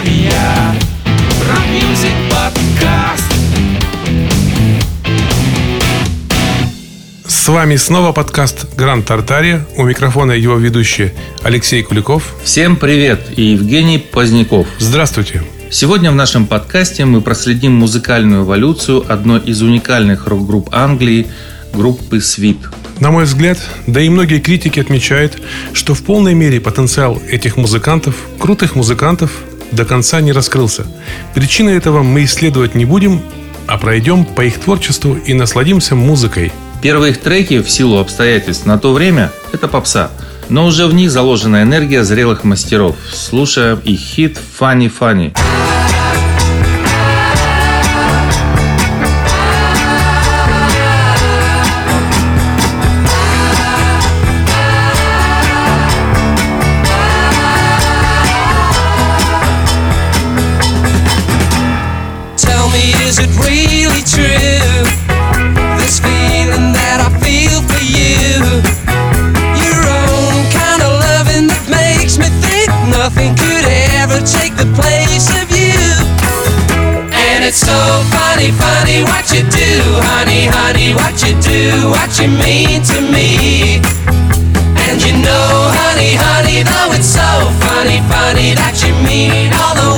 Ария Рок Мьюзик Подкаст С вами снова подкаст «Гранд Тартария». У микрофона его ведущий Алексей Куликов. Всем привет и Евгений Поздняков. Здравствуйте. Сегодня в нашем подкасте мы проследим музыкальную эволюцию одной из уникальных рок-групп Англии – группы «Свит». На мой взгляд, да и многие критики отмечают, что в полной мере потенциал этих музыкантов, крутых музыкантов, до конца не раскрылся. Причины этого мы исследовать не будем, а пройдем по их творчеству и насладимся музыкой. Первые их треки в силу обстоятельств на то время – это попса, но уже в них заложена энергия зрелых мастеров. Слушаем их хит «Funny Funny». Do what you mean to me. And you know, honey, honey, though it's so funny, funny that you mean all the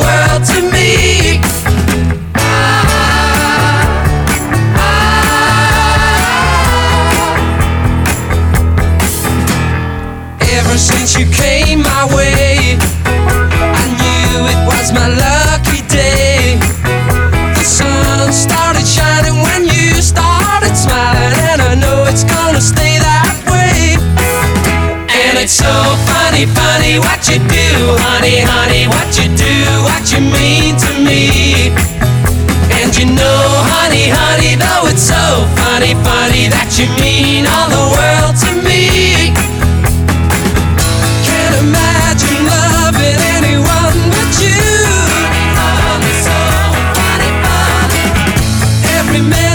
honey, what you do, honey, honey, what you do, what you mean to me. And you know, honey, honey, though it's so funny, funny that you mean all the world to me. Can't imagine loving anyone but you. Every man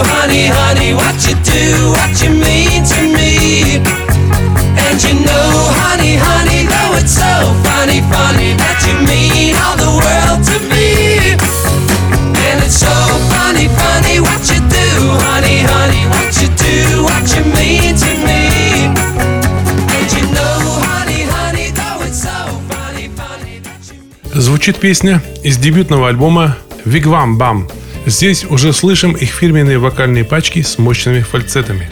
honey, honey, what you do, what you mean to me. And you know, honey, honey, though it's so funny, funny that you mean all the world to me. And it's so funny, funny what you do, honey, honey, what you do, what you mean to me. And you know, honey, honey, though it's so funny, funny that you mean. Звучит песня из дебютного альбома Вигвам Бам Здесь уже слышим их фирменные вокальные пачки с мощными фальцетами.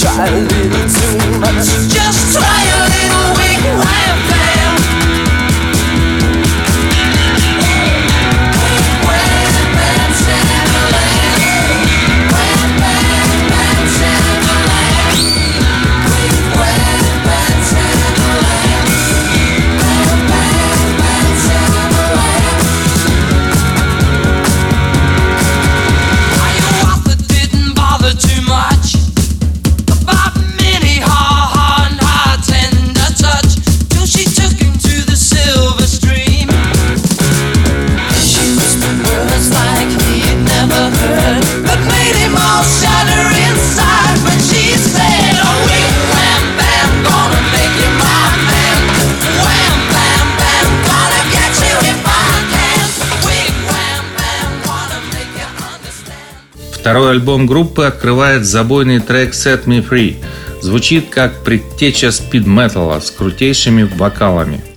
try a little too much. Just try. второй альбом группы открывает забойный трек «Set Me Free». Звучит как предтеча спид-металла с крутейшими вокалами –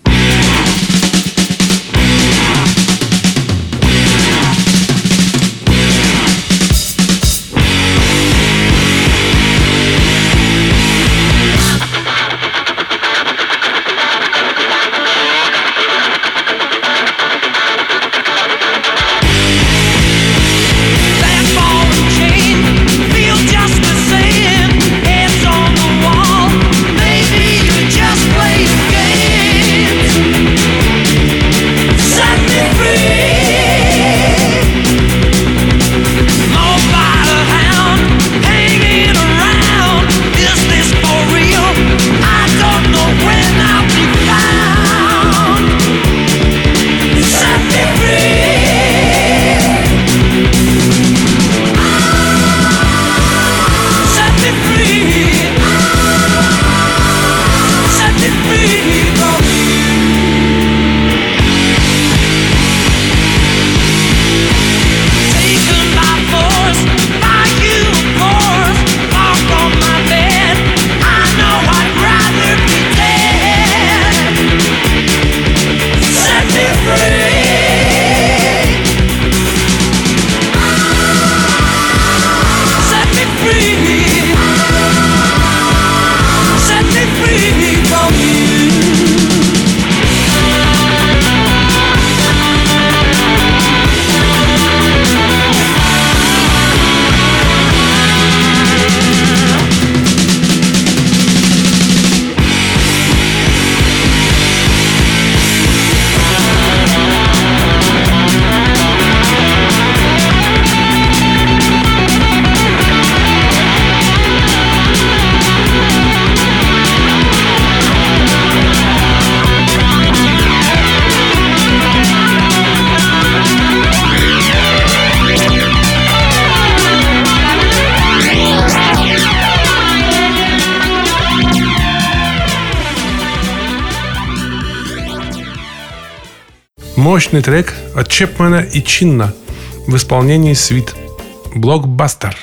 мощный трек от Чепмена и Чинна в исполнении Свит. Блокбастер.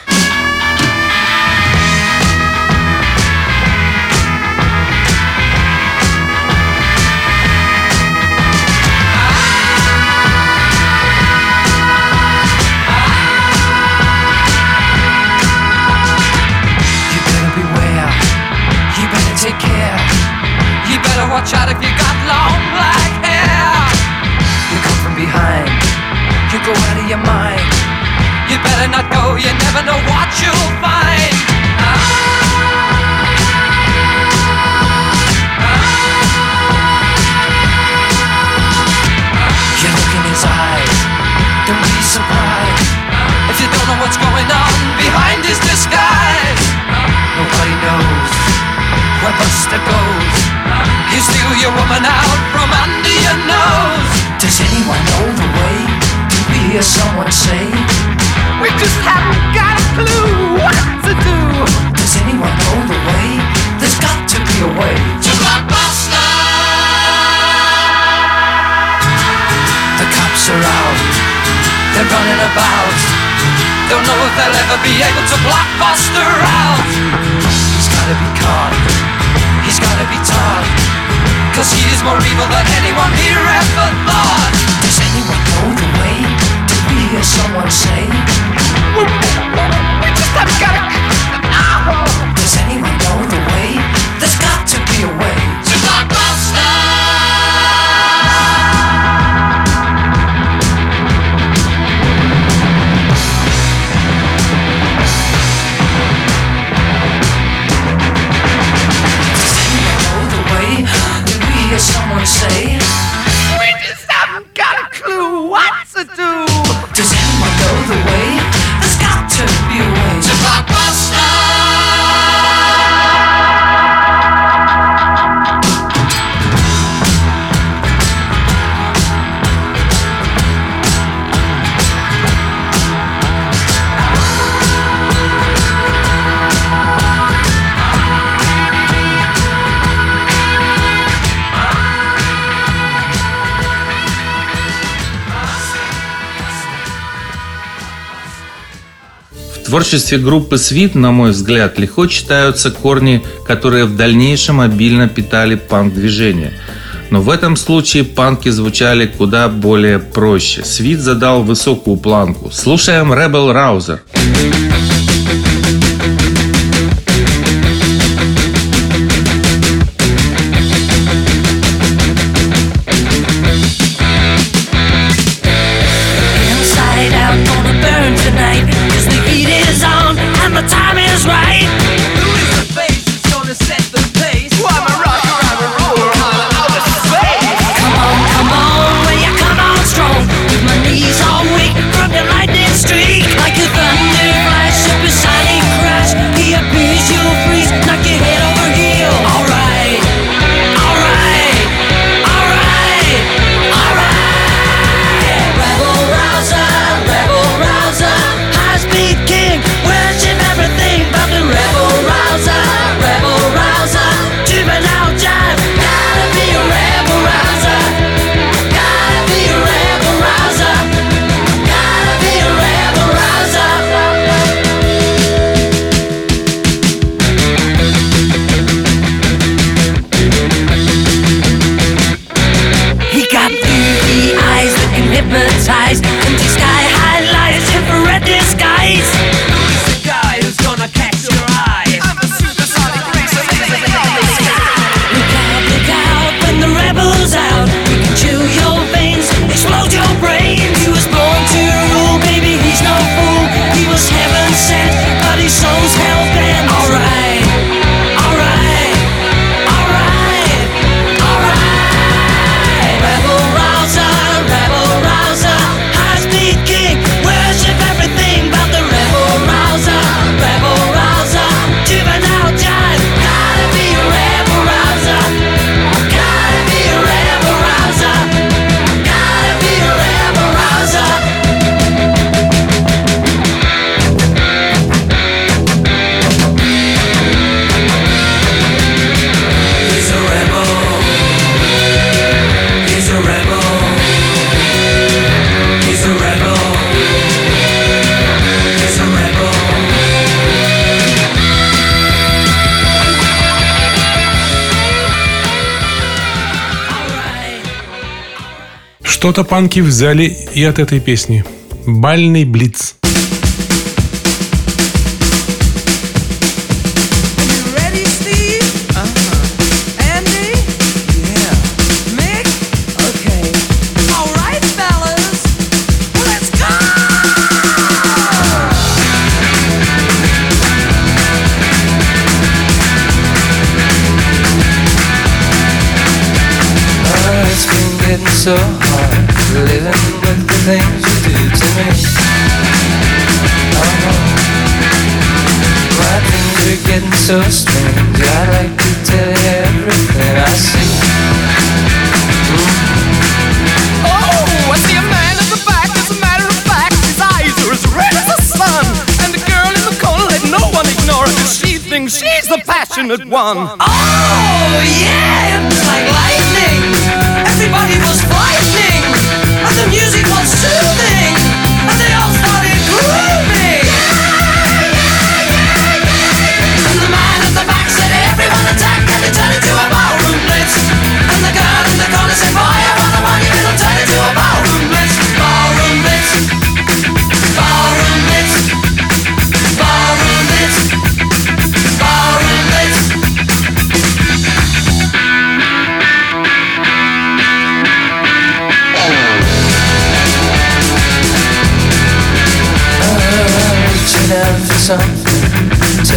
running about. Don't know if they'll ever be able to blockbuster out. He's gotta be caught. He's gotta be taught. Cause he is more evil than anyone here ever thought. Does anyone know the way? Did we hear someone say? We just have gotta. Does anyone know the way? There's got to be a way. творчестве группы «Свит», на мой взгляд, легко читаются корни, которые в дальнейшем обильно питали панк-движение. Но в этом случае панки звучали куда более проще. «Свит» задал высокую планку. Слушаем «Rebel Rouser». Rebel Rouser. Что-то панки взяли и от этой песни. Бальный блиц. so things you do to me. Oh no, my things are getting so strange. i like to tell you everything I see. Oh, I see a man at the back. As a matter of fact, his eyes are as red as the sun. And the girl in the corner, let no one ignore She thinks she's the passionate one. Oh yeah, it was like lightning. Everybody was frightening. And the music to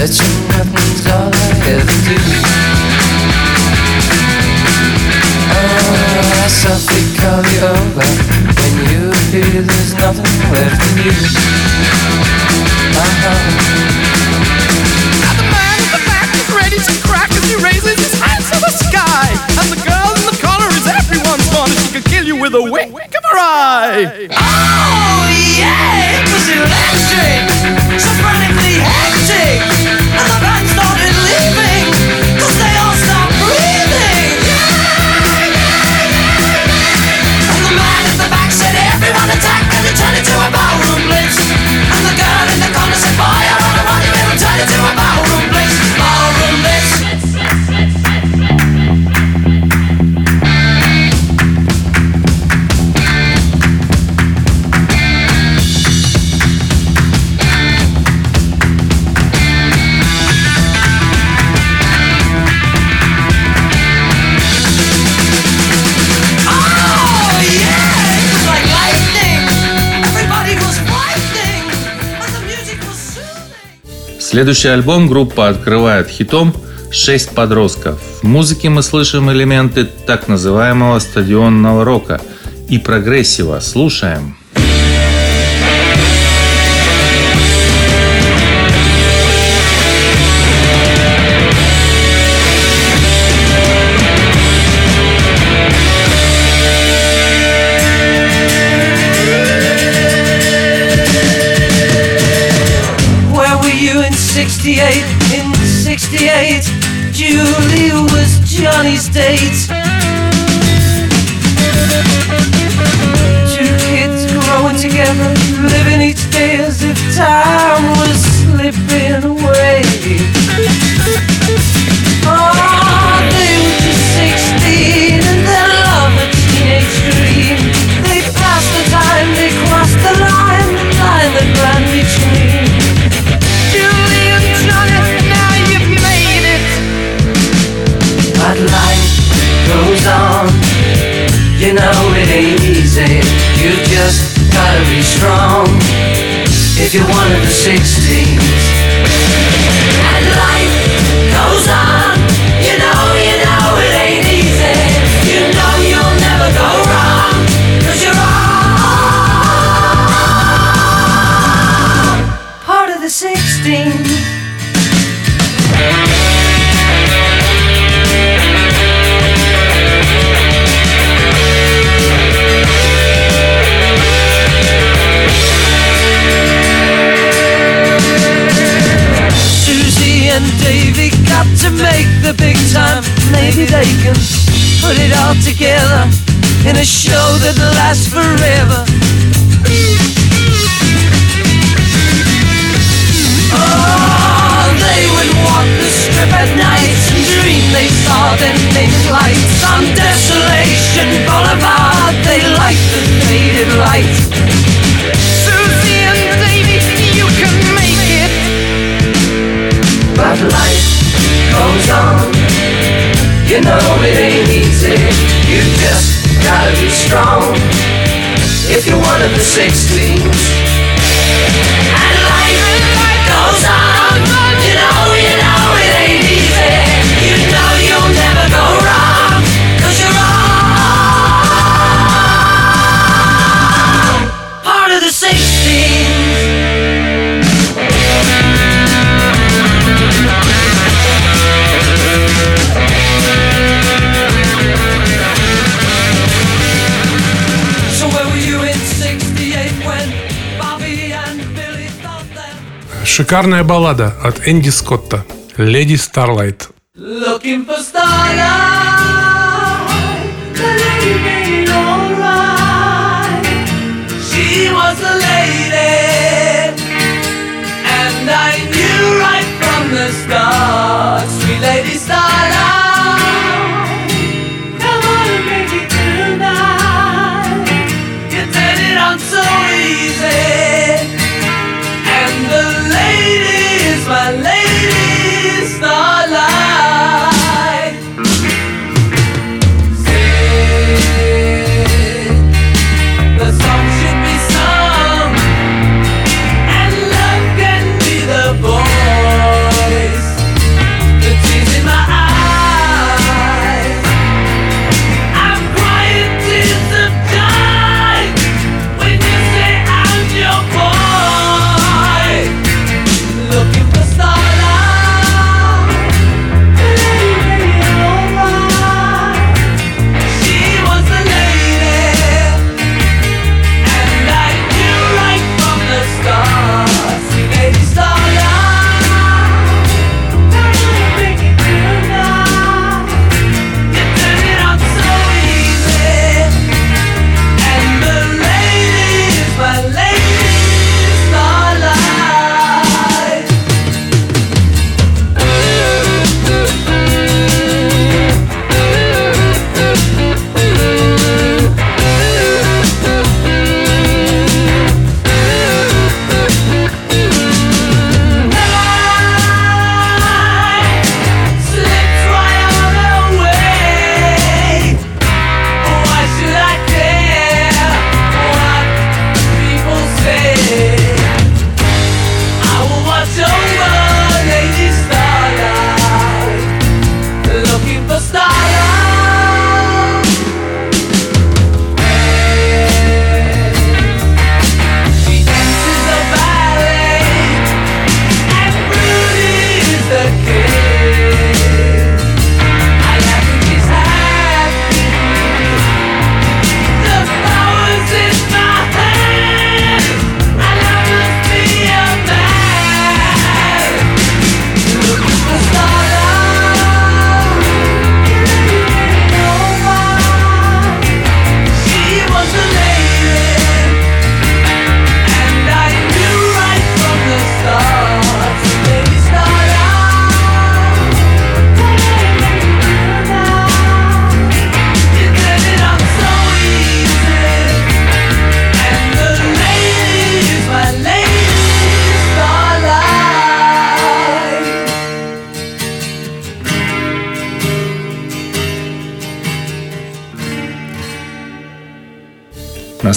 Searching nothing's all I ever do. Oh, I softly call you ah, over when you There's nothing left in you. Uh-huh. The man in the back is ready to crack as he raises his hands to the sky, and the girl in the is everyone's one. She kill you with a wink of her eye. Oh yeah, it was electric, so hectic. Para de mamar o Следующий альбом группа открывает хитом «Шесть подростков». В музыке мы слышим элементы так называемого стадионного рока и прогрессива. Слушаем. 68, in 68, Julie was Johnny's date. Two kids growing together, living each day as if time was slipping away. Oh, you know it ain't easy. You just gotta be strong if you're one of the 16s. And life goes on, you know, you know it ain't easy. You know you'll never go wrong, cause you're all part of the sixteen. got to make the big time. Maybe they can put it all together in a show that lasts forever. Oh, they would walk the strip at night and dream they saw them naked lights on Desolation Boulevard. They liked the faded lights. Susie and Davy, you can make it, but life goes on. You know it ain't easy, you just gotta be strong. If you're one of the six And life goes on, you know, you know it ain't easy. You know you'll never go you you're all part of the Шикарная баллада от Энди Скотта «Леди Старлайт». Looking for starlight, the lady made alright. She was a lady, and I knew right from the start, sweet lady starlight.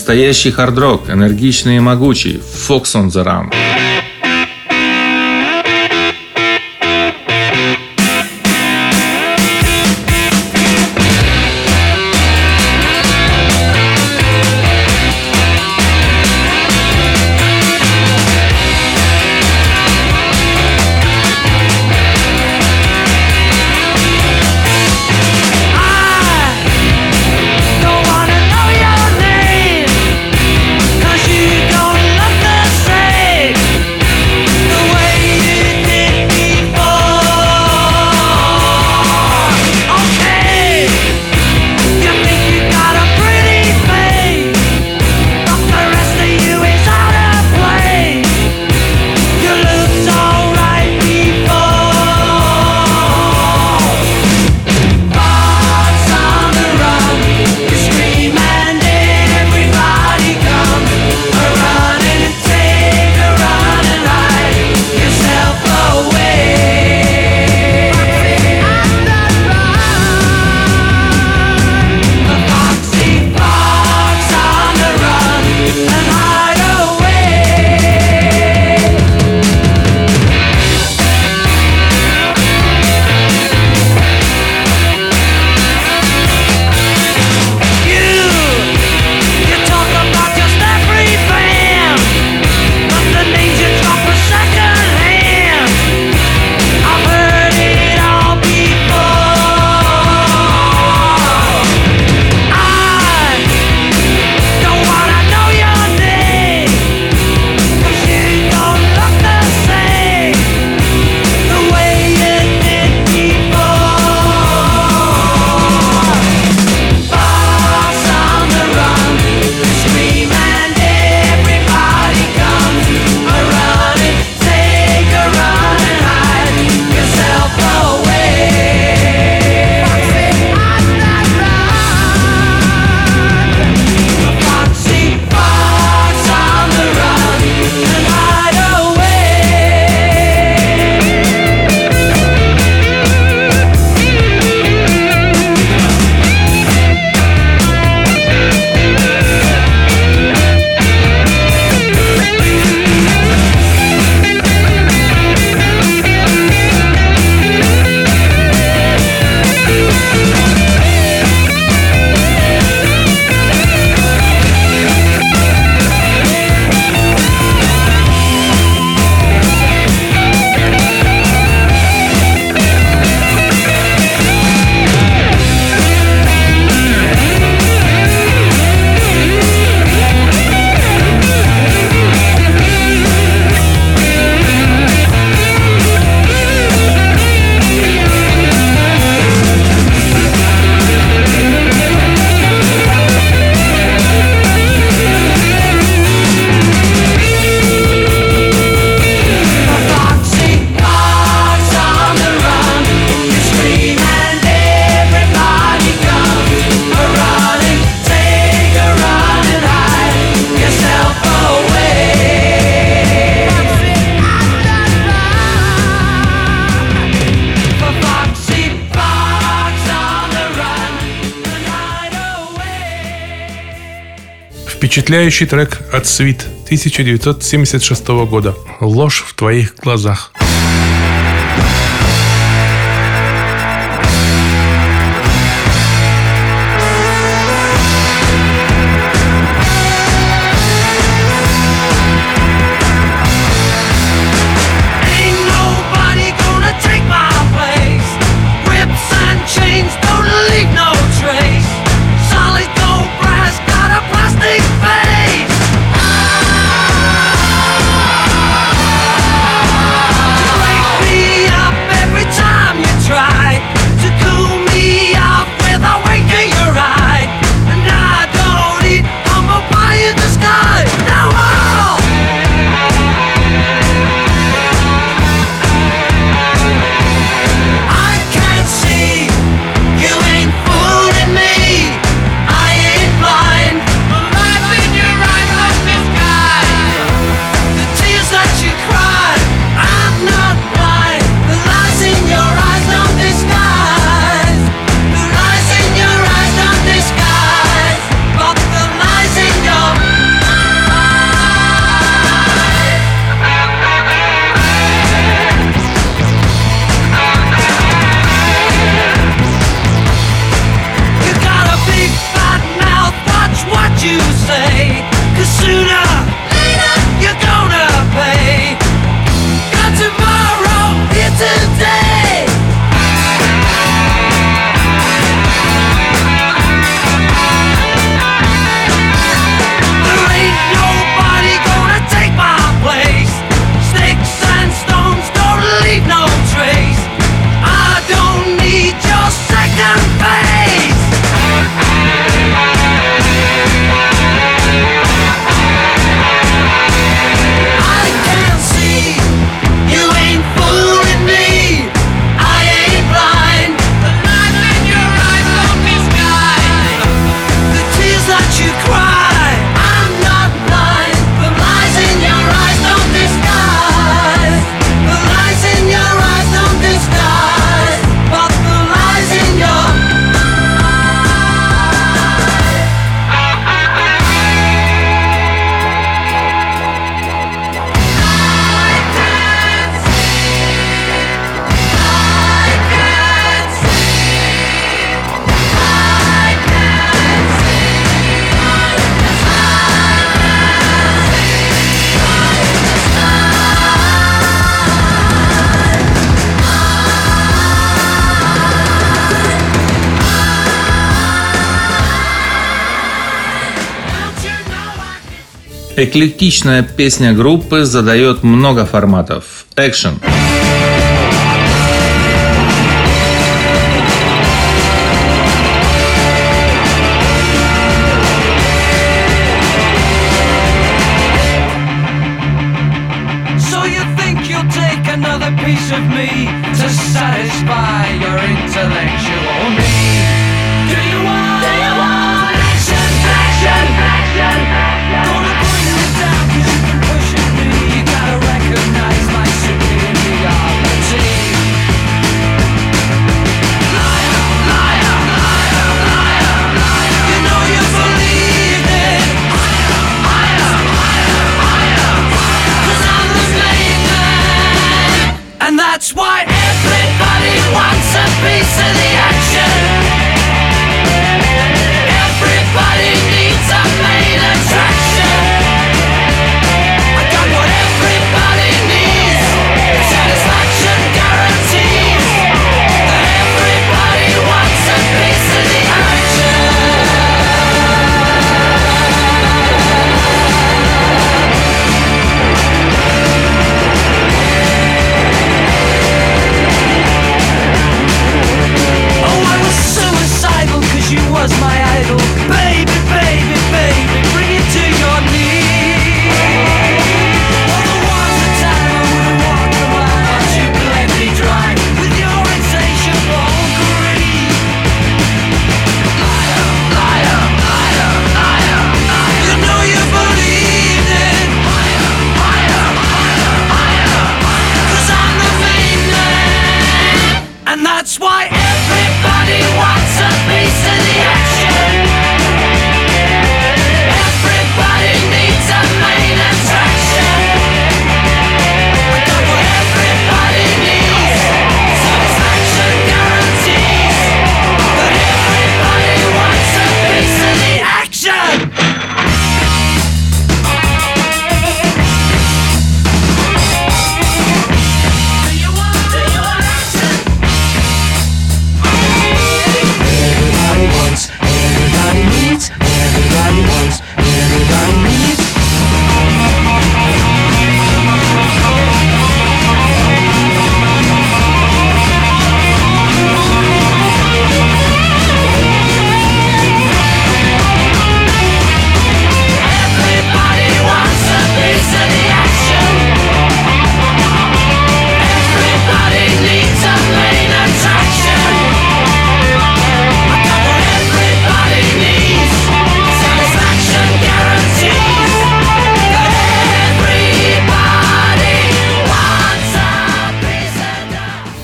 Настоящий хардрок, энергичный и могучий. Fox on the Run. Впечатляющий трек от Свит 1976 года «Ложь в твоих глазах». Эклектичная песня группы задает много форматов. Экшен. Piece of me to satisfy your intellectual needs.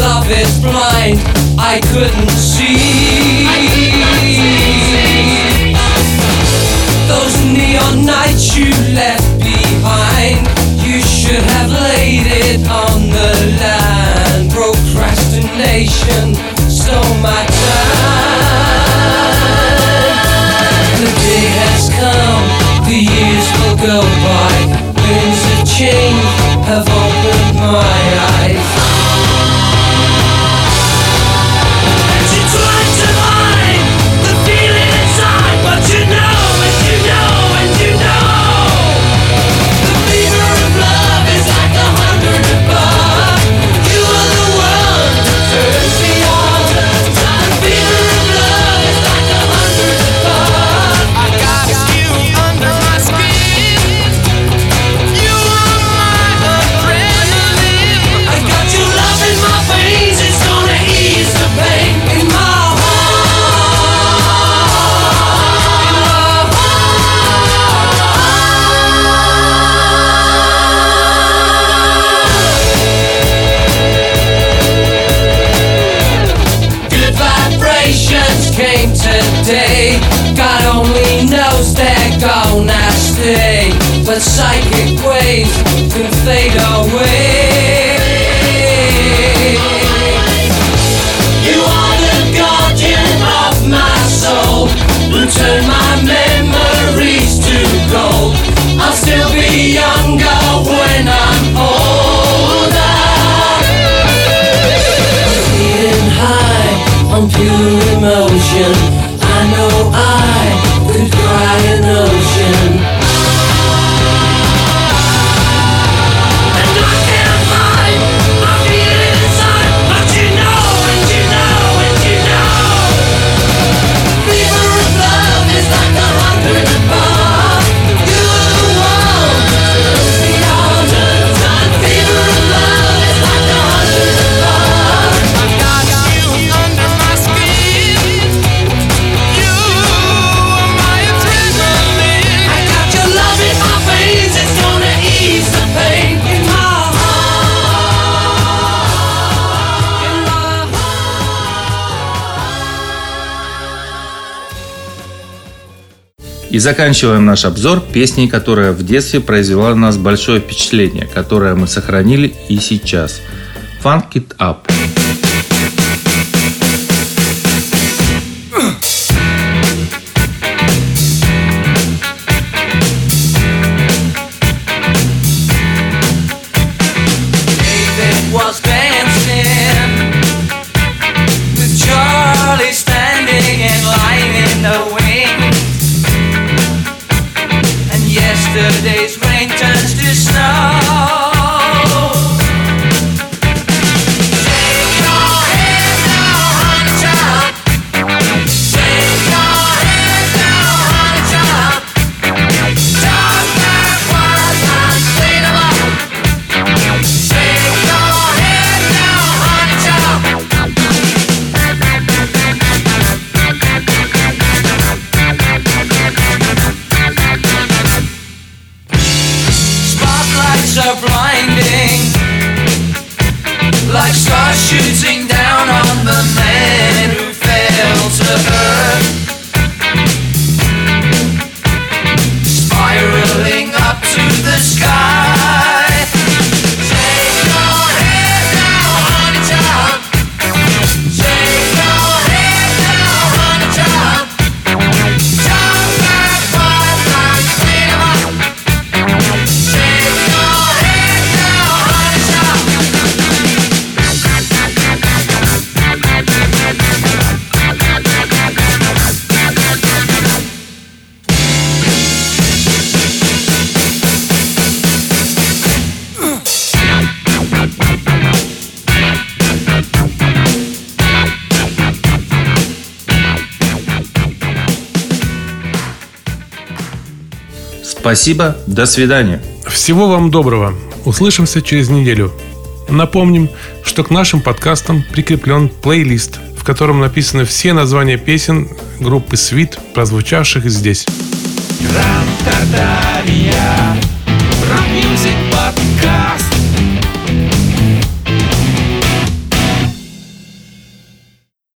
love is blind. I couldn't see. I could see. Those neon nights you left behind, you should have laid it on the line. Procrastination so much. заканчиваем наш обзор песней, которая в детстве произвела на нас большое впечатление, которое мы сохранили и сейчас. Funk It Up. Спасибо, до свидания. Всего вам доброго. Услышимся через неделю. Напомним, что к нашим подкастам прикреплен плейлист, в котором написаны все названия песен группы «Свит», прозвучавших здесь. рок-мюзик подкаст.